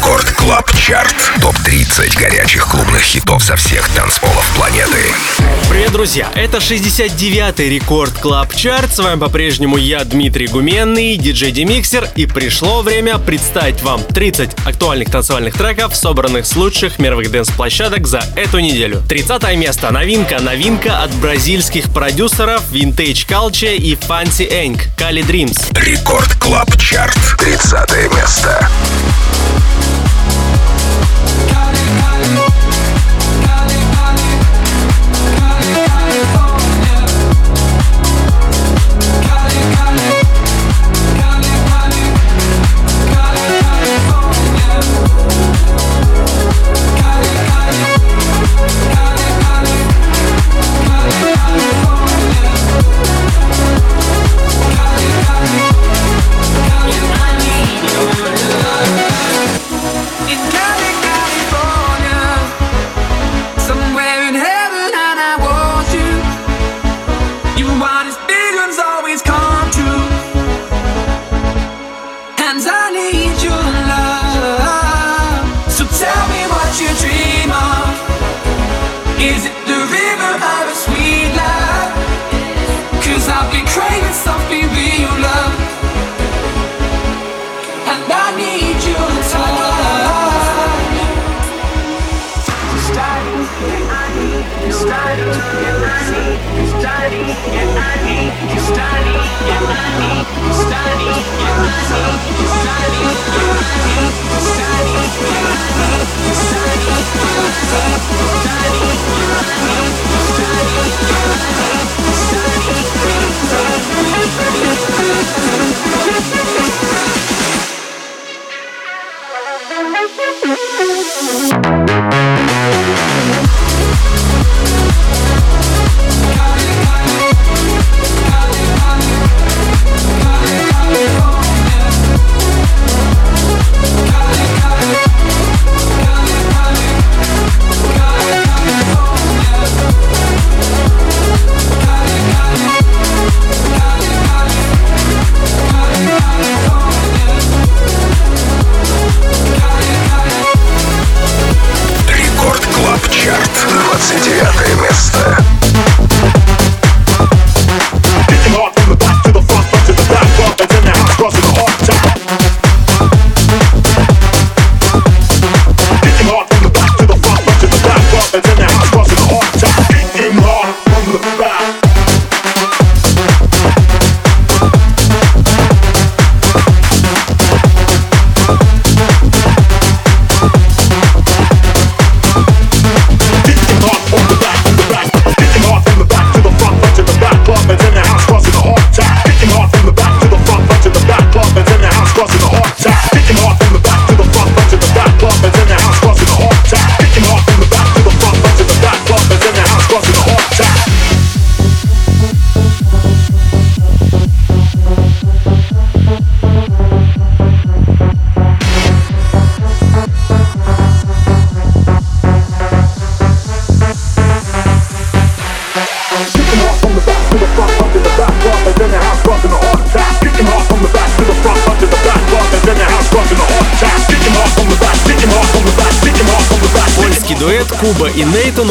Record Club Chart. Топ-30 горячих клубных хитов со всех танцполов планеты. Привет, друзья! Это 69-й Record Club Chart. С вами по-прежнему я, Дмитрий Гуменный, диджей Демиксер. И пришло время представить вам 30 актуальных танцевальных треков, собранных с лучших мировых дэнс-площадок за эту неделю. 30 место. Новинка. Новинка от бразильских продюсеров Vintage Culture и Fancy Inc. Cali Dreams. Record Club Chart. 30 место.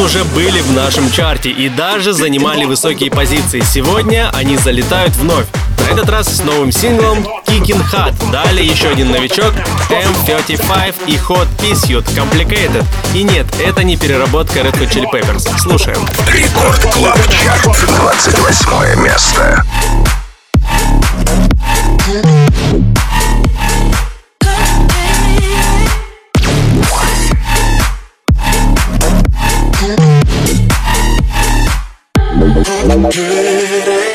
Уже были в нашем чарте и даже занимали высокие позиции. Сегодня они залетают вновь. На этот раз с новым синглом Kicking Hot. Далее еще один новичок M35 и Hot Pursuit Complicated. И нет, это не переработка Red Hot Chili Peppers. Слушаем. Record Club Chart, 28 место. 24 месте Pretty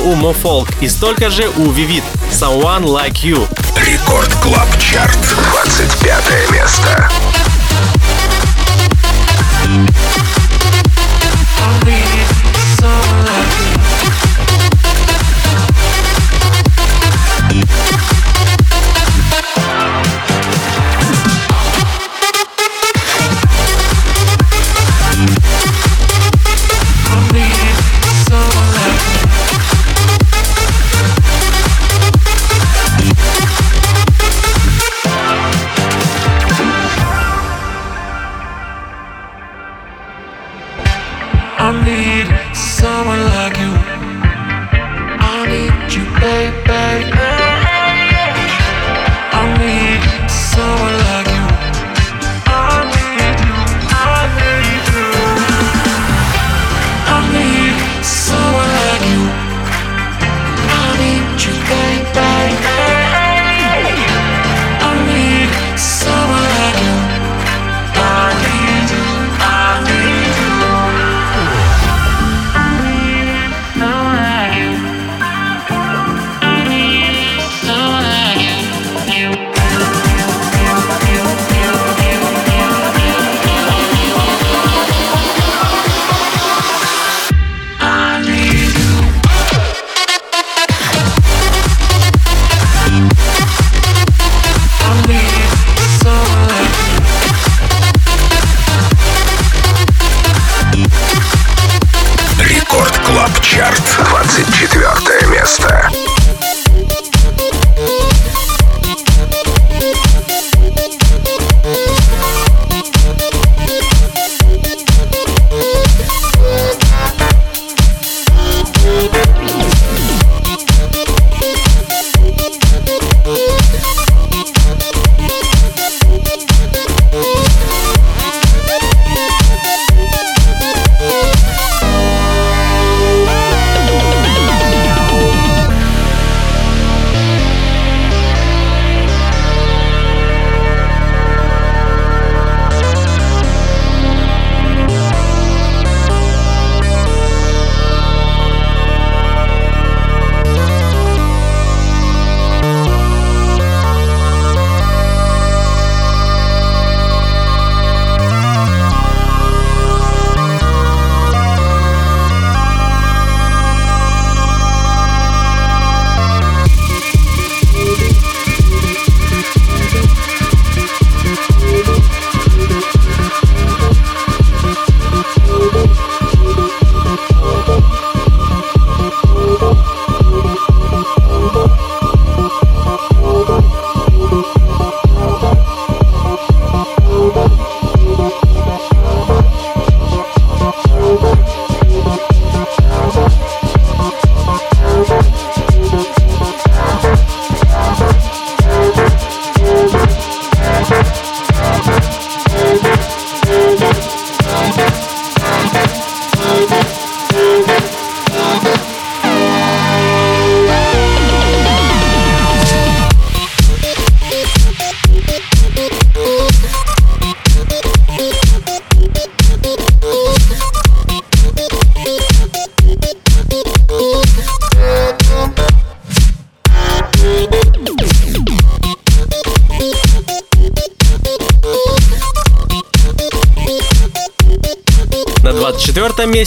у MoFolk и столько же у Vivid – Someone Like You. Рекорд Клаб Чарт, 25 место.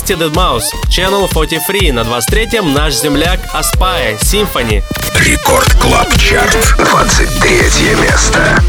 Twisted Mouse, Channel 43, на 23-м наш земляк Аспая, Symphony. Рекорд Клаб Чарт, 23 место.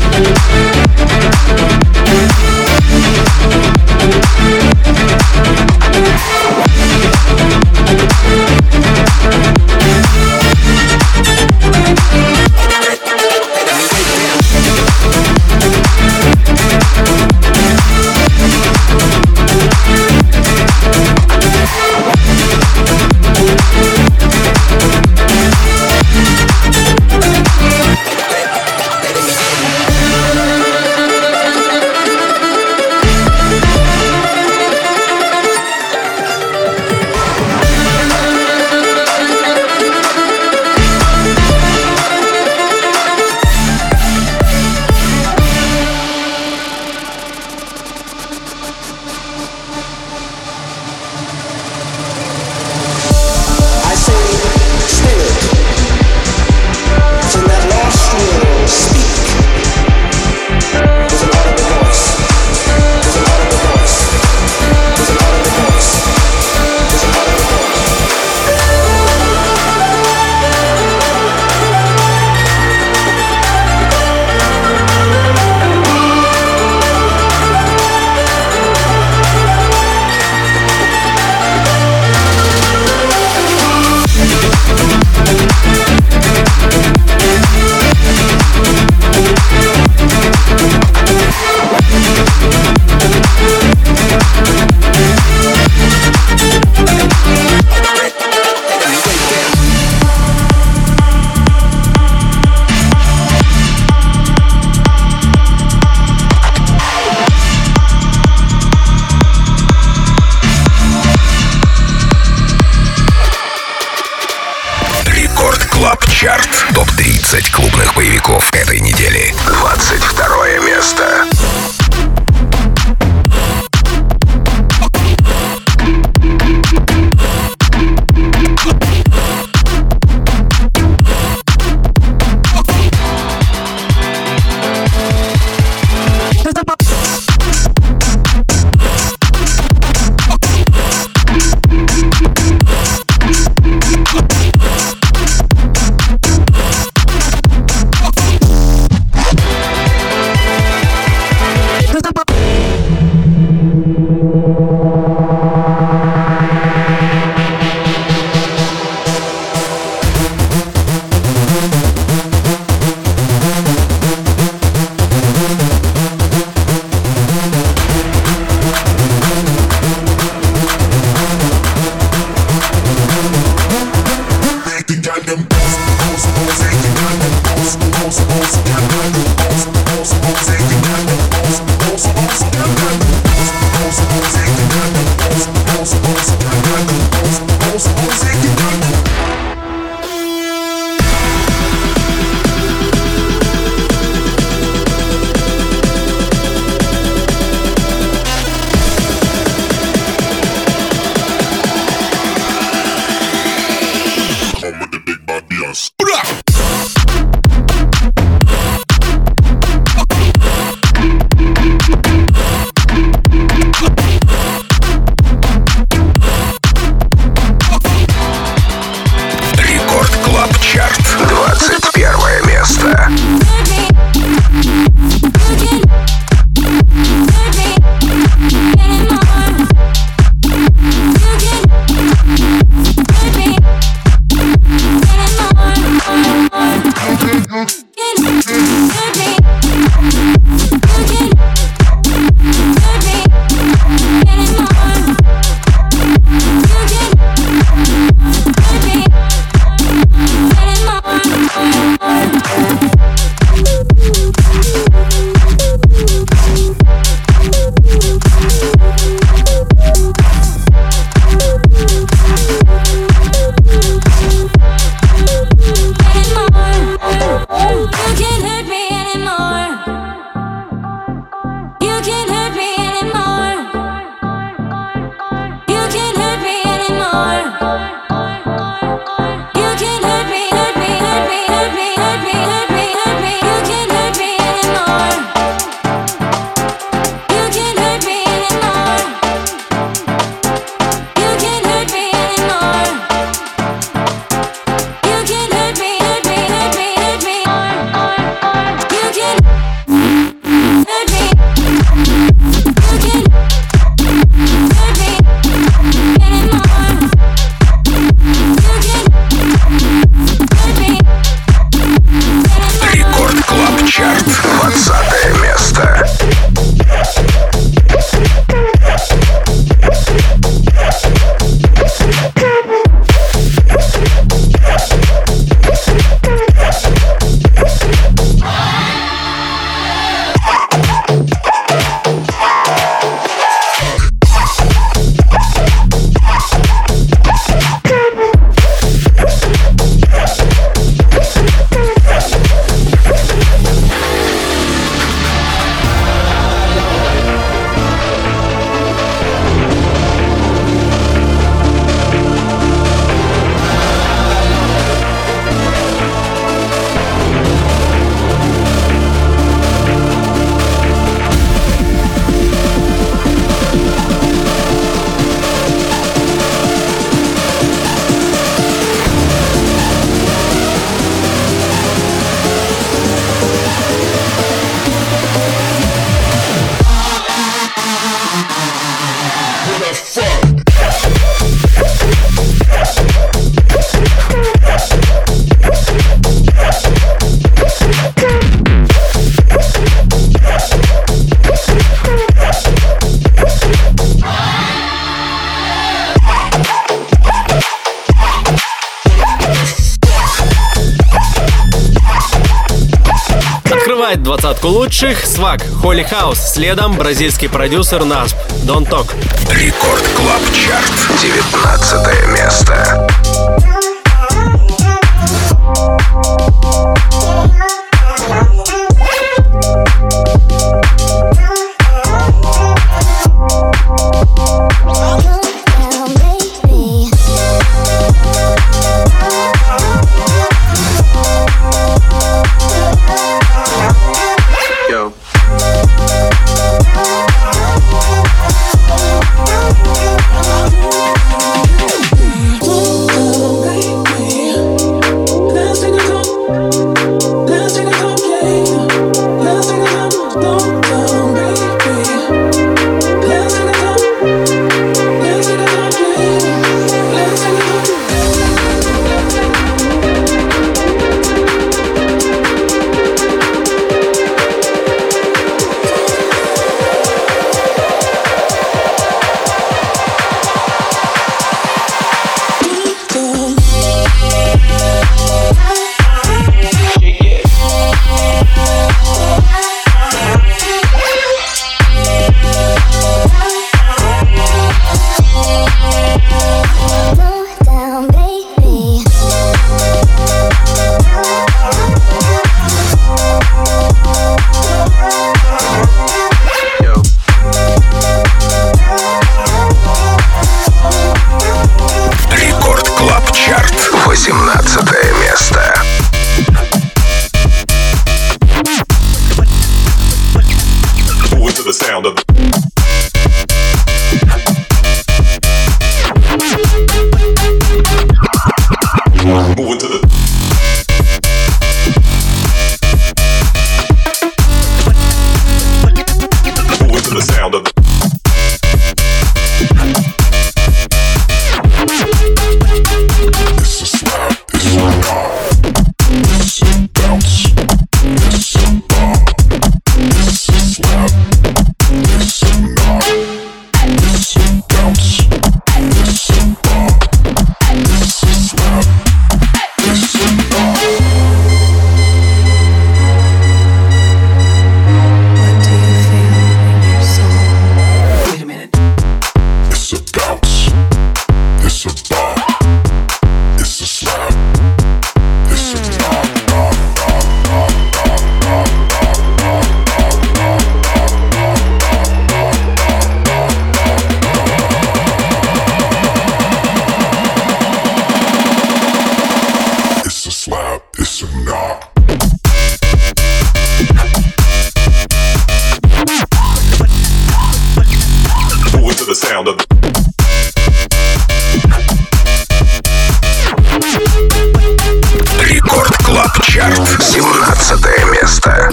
двадцатку лучших. Swacq, Holy House. Следом бразильский продюсер Nasp. Don't Talk. Record Club Chart. 19 место.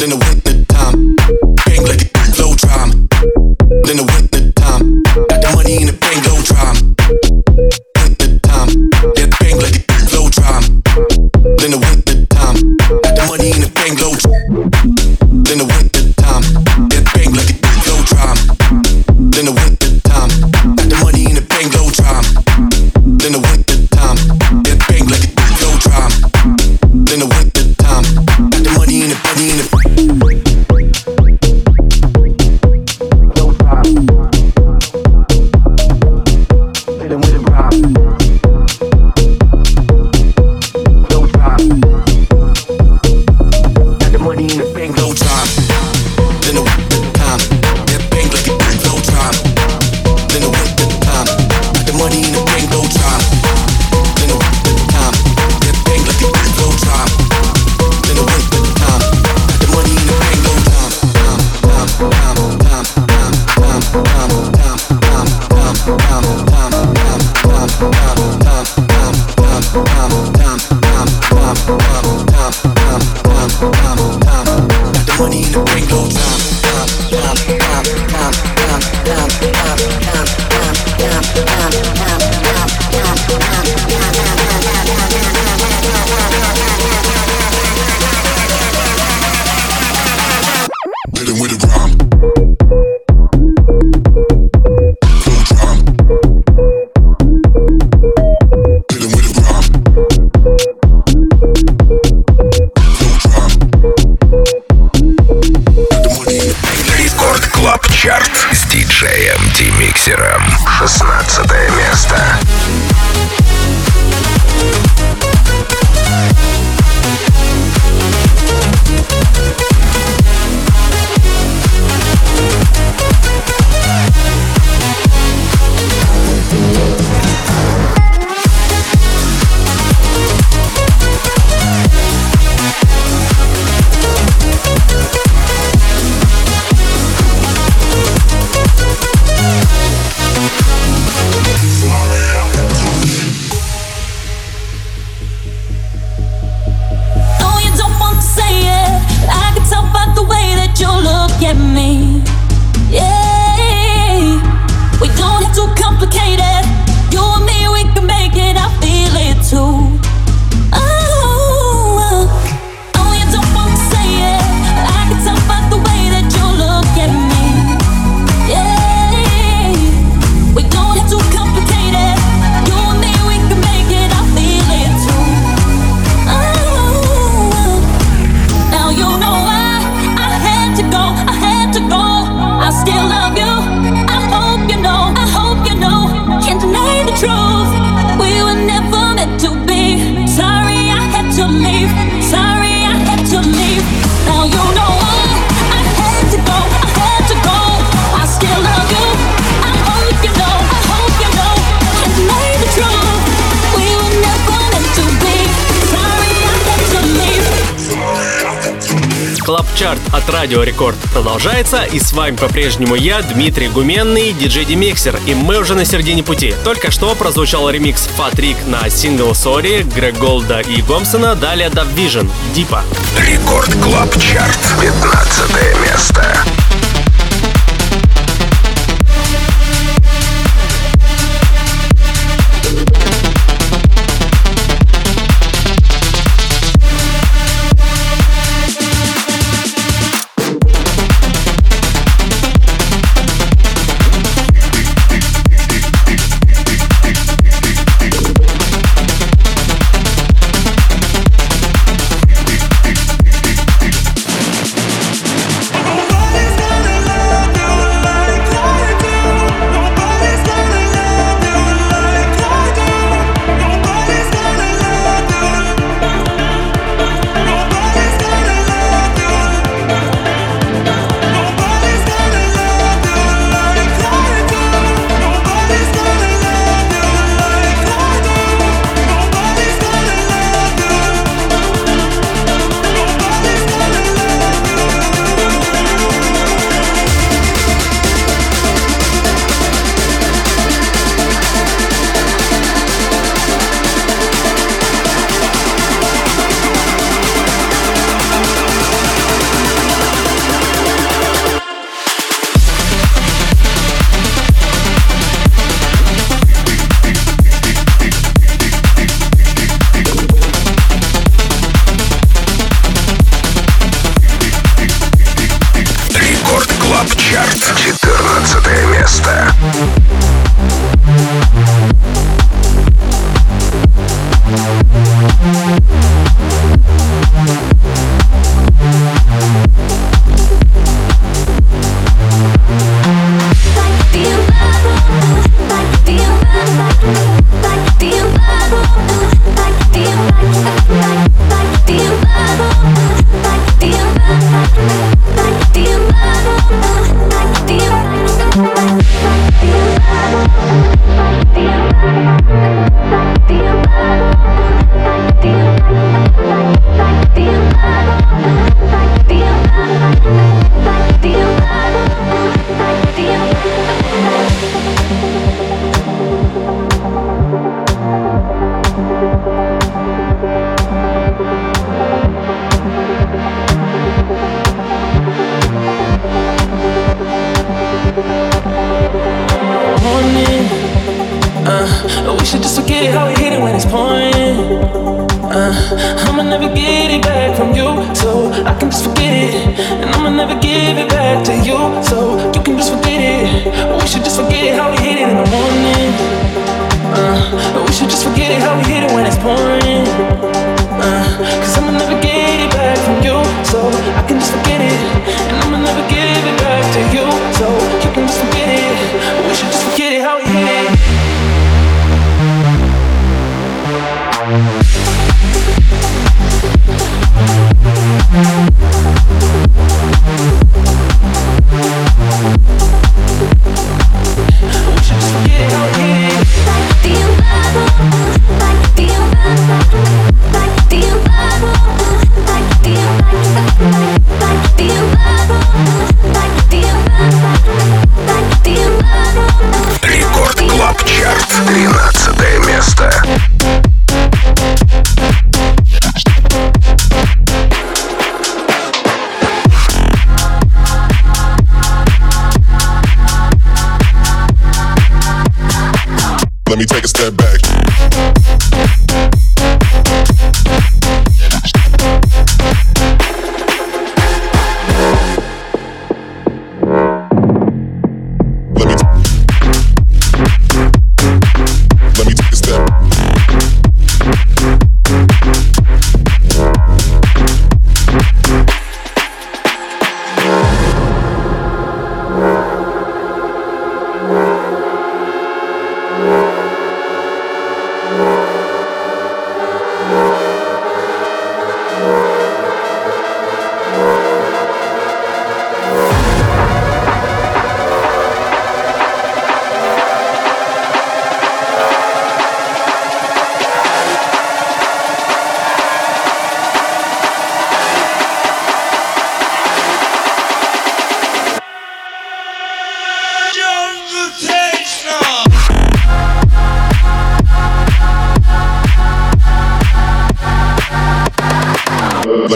In the winter Чарт от Радио Рекорд продолжается, и с вами по-прежнему я, Дмитрий Гуменный, диджей Демиксер, и мы уже на середине пути. Только что прозвучал ремикс Фатрик на сингл Сори, Грег Голда и Гомсона, далее Dub Дипа. Рекорд Клаб Чарт, 15 место.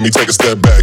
Me take a step back.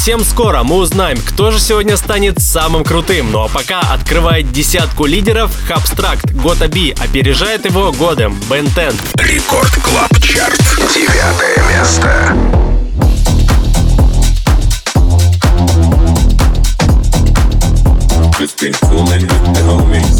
Совсем скоро мы узнаем, кто же сегодня станет самым крутым. Ну а пока открывает десятку лидеров Хабстракт Гота Би опережает его годом Бентен. Рекорд Клаб Чарт. Девятое место. It's been cool with the homies.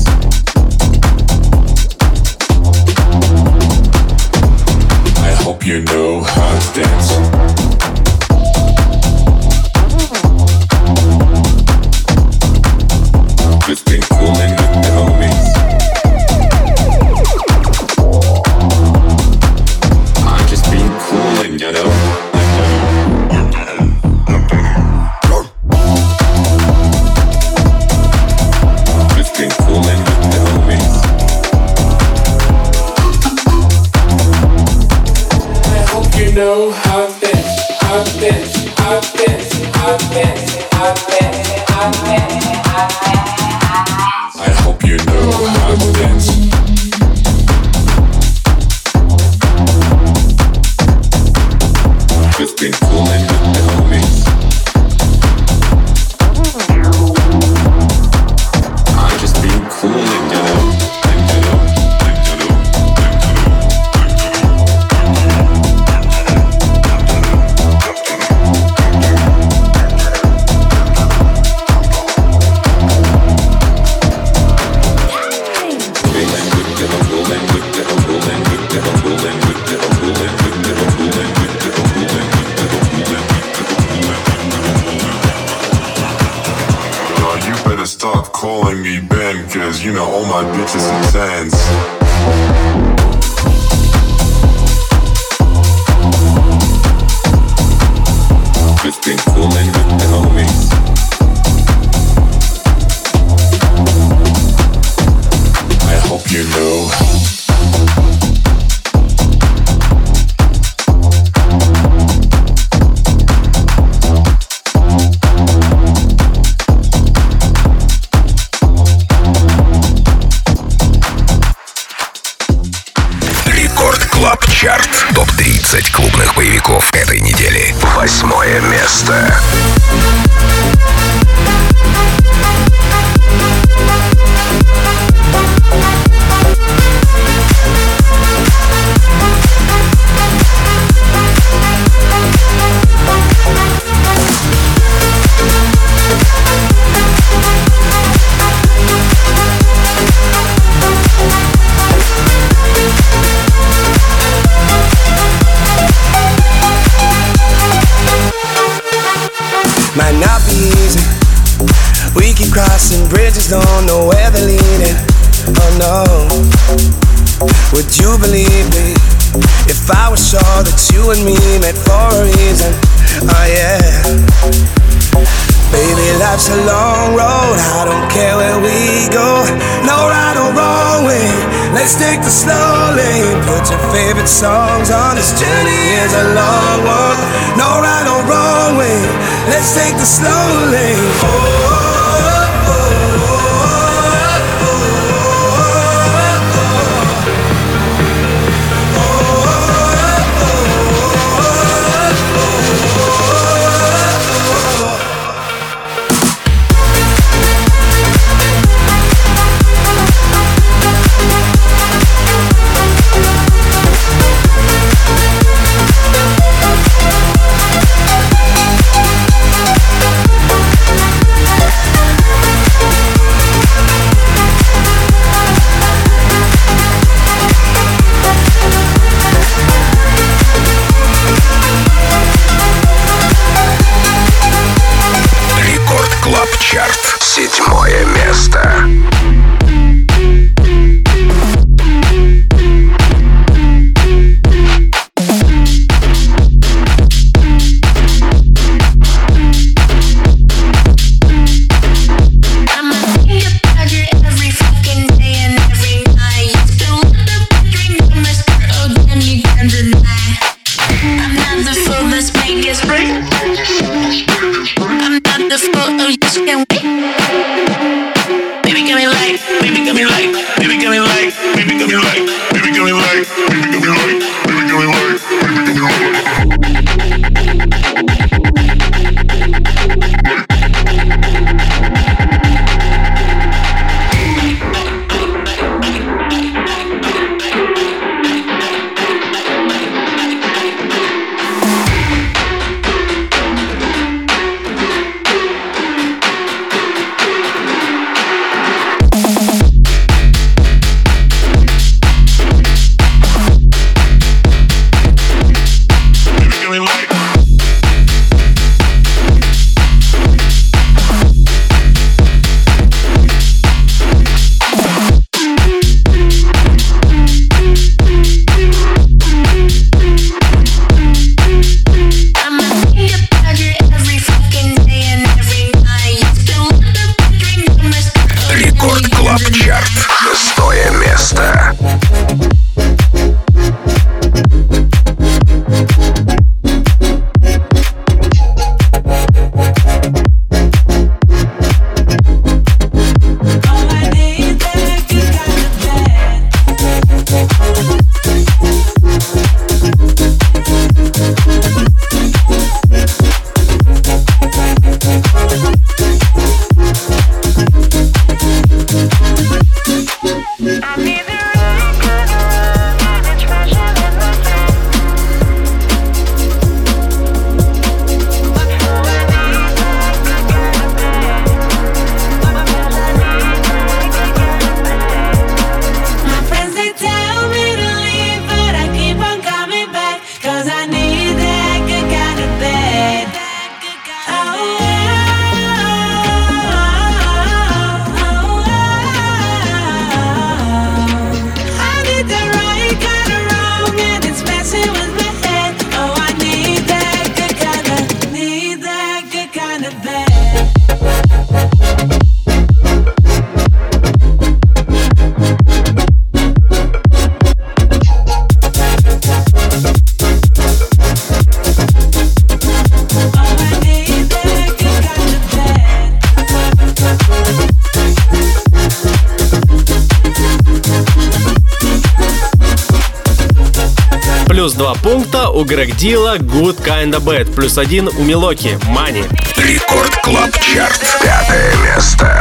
songs on this journey is a long one. No right or wrong way. Let's take the slow lane. Oh. Грег Дила, Good Kinda Bad, плюс один у Милоки, Мани. Рекорд Клаб Чарт, пятое место.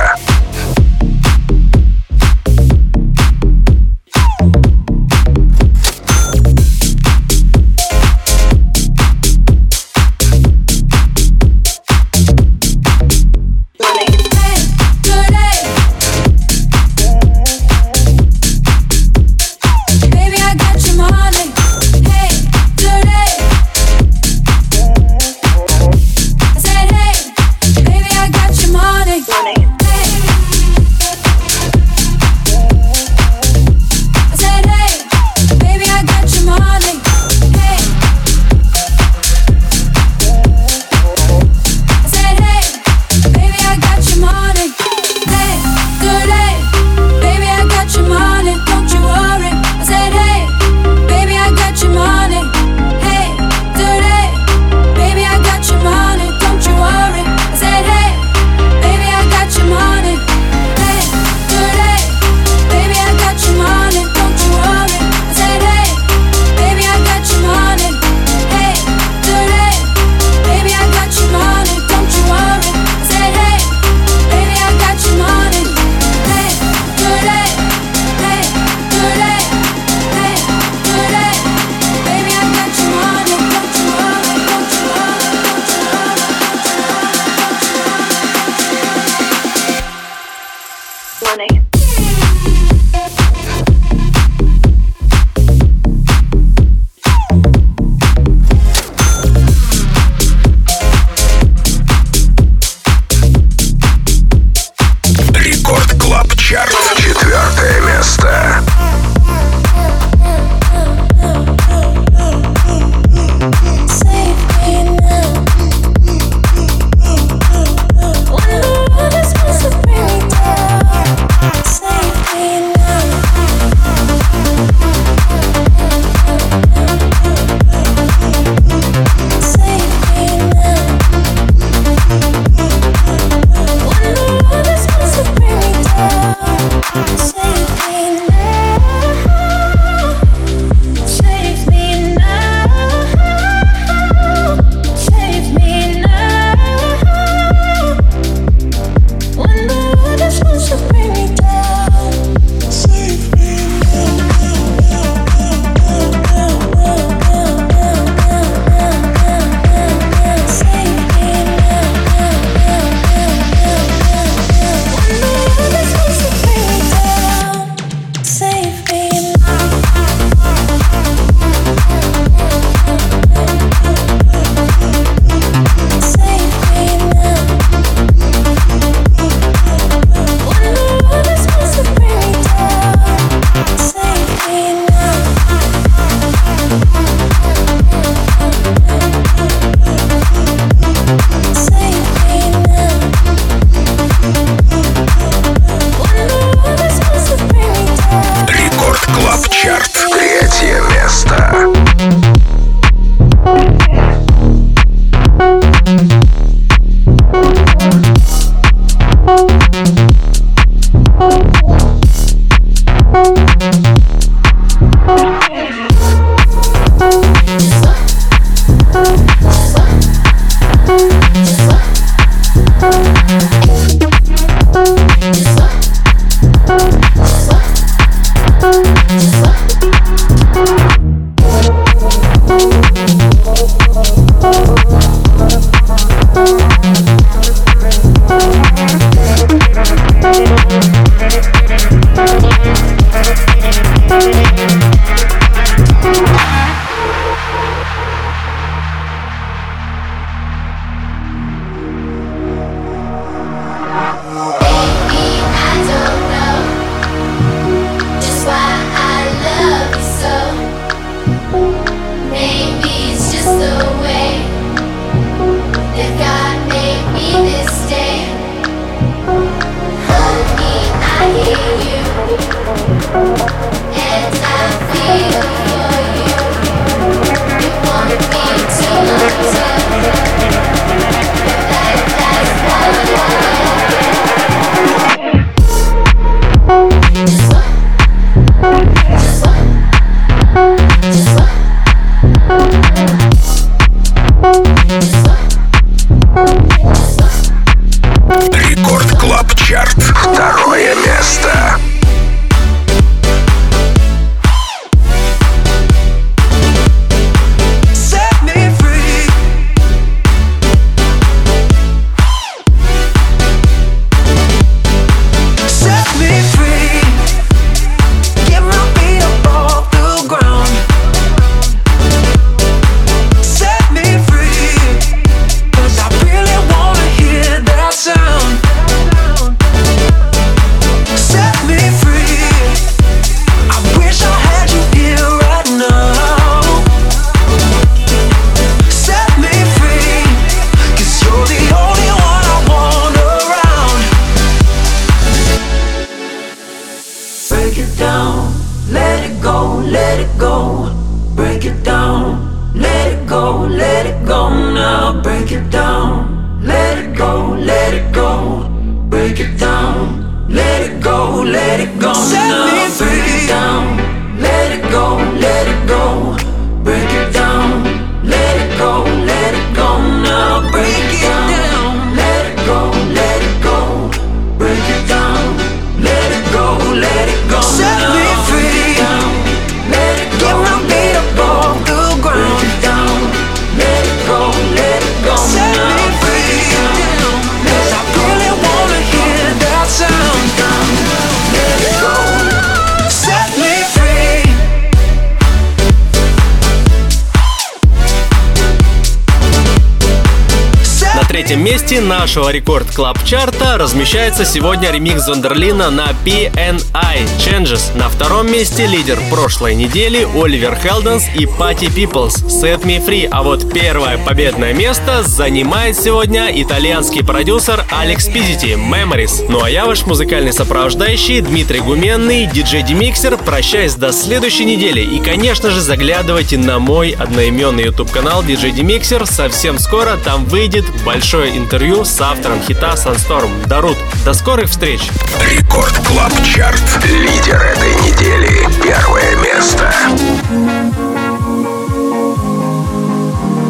Нашего рекорд клаб чарта размещается сегодня ремикс Зондерлина на PNI Changes. На втором месте лидер прошлой недели Оливер Хелденс и Пати Peoples Set Me Free. А вот первое победное место занимает сегодня итальянский продюсер Алекс Пизити Memories. Ну а я ваш музыкальный сопровождающий Дмитрий Гуменный, диджей Демиксер. Прощаюсь до следующей недели. И, конечно же, заглядывайте на мой одноименный YouTube канал DJ Demixer. Совсем скоро там выйдет большое интервью с автором хита Sunstorm Дарут. До скорых встреч! Record Club Chart. Лидер этой недели. Первое место.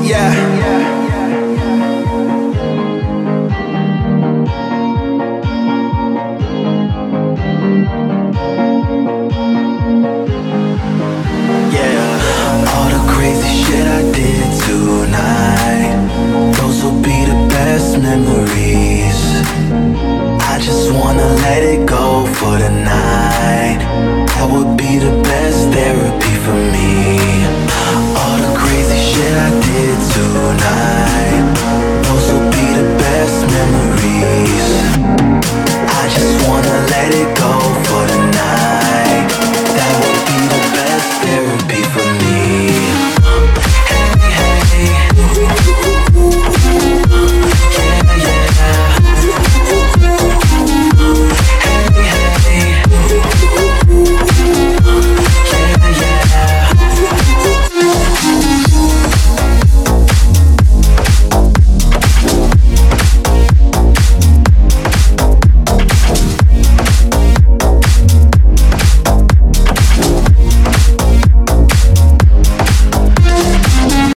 Yeah. memories. I just wanna let it go for the night. That would be the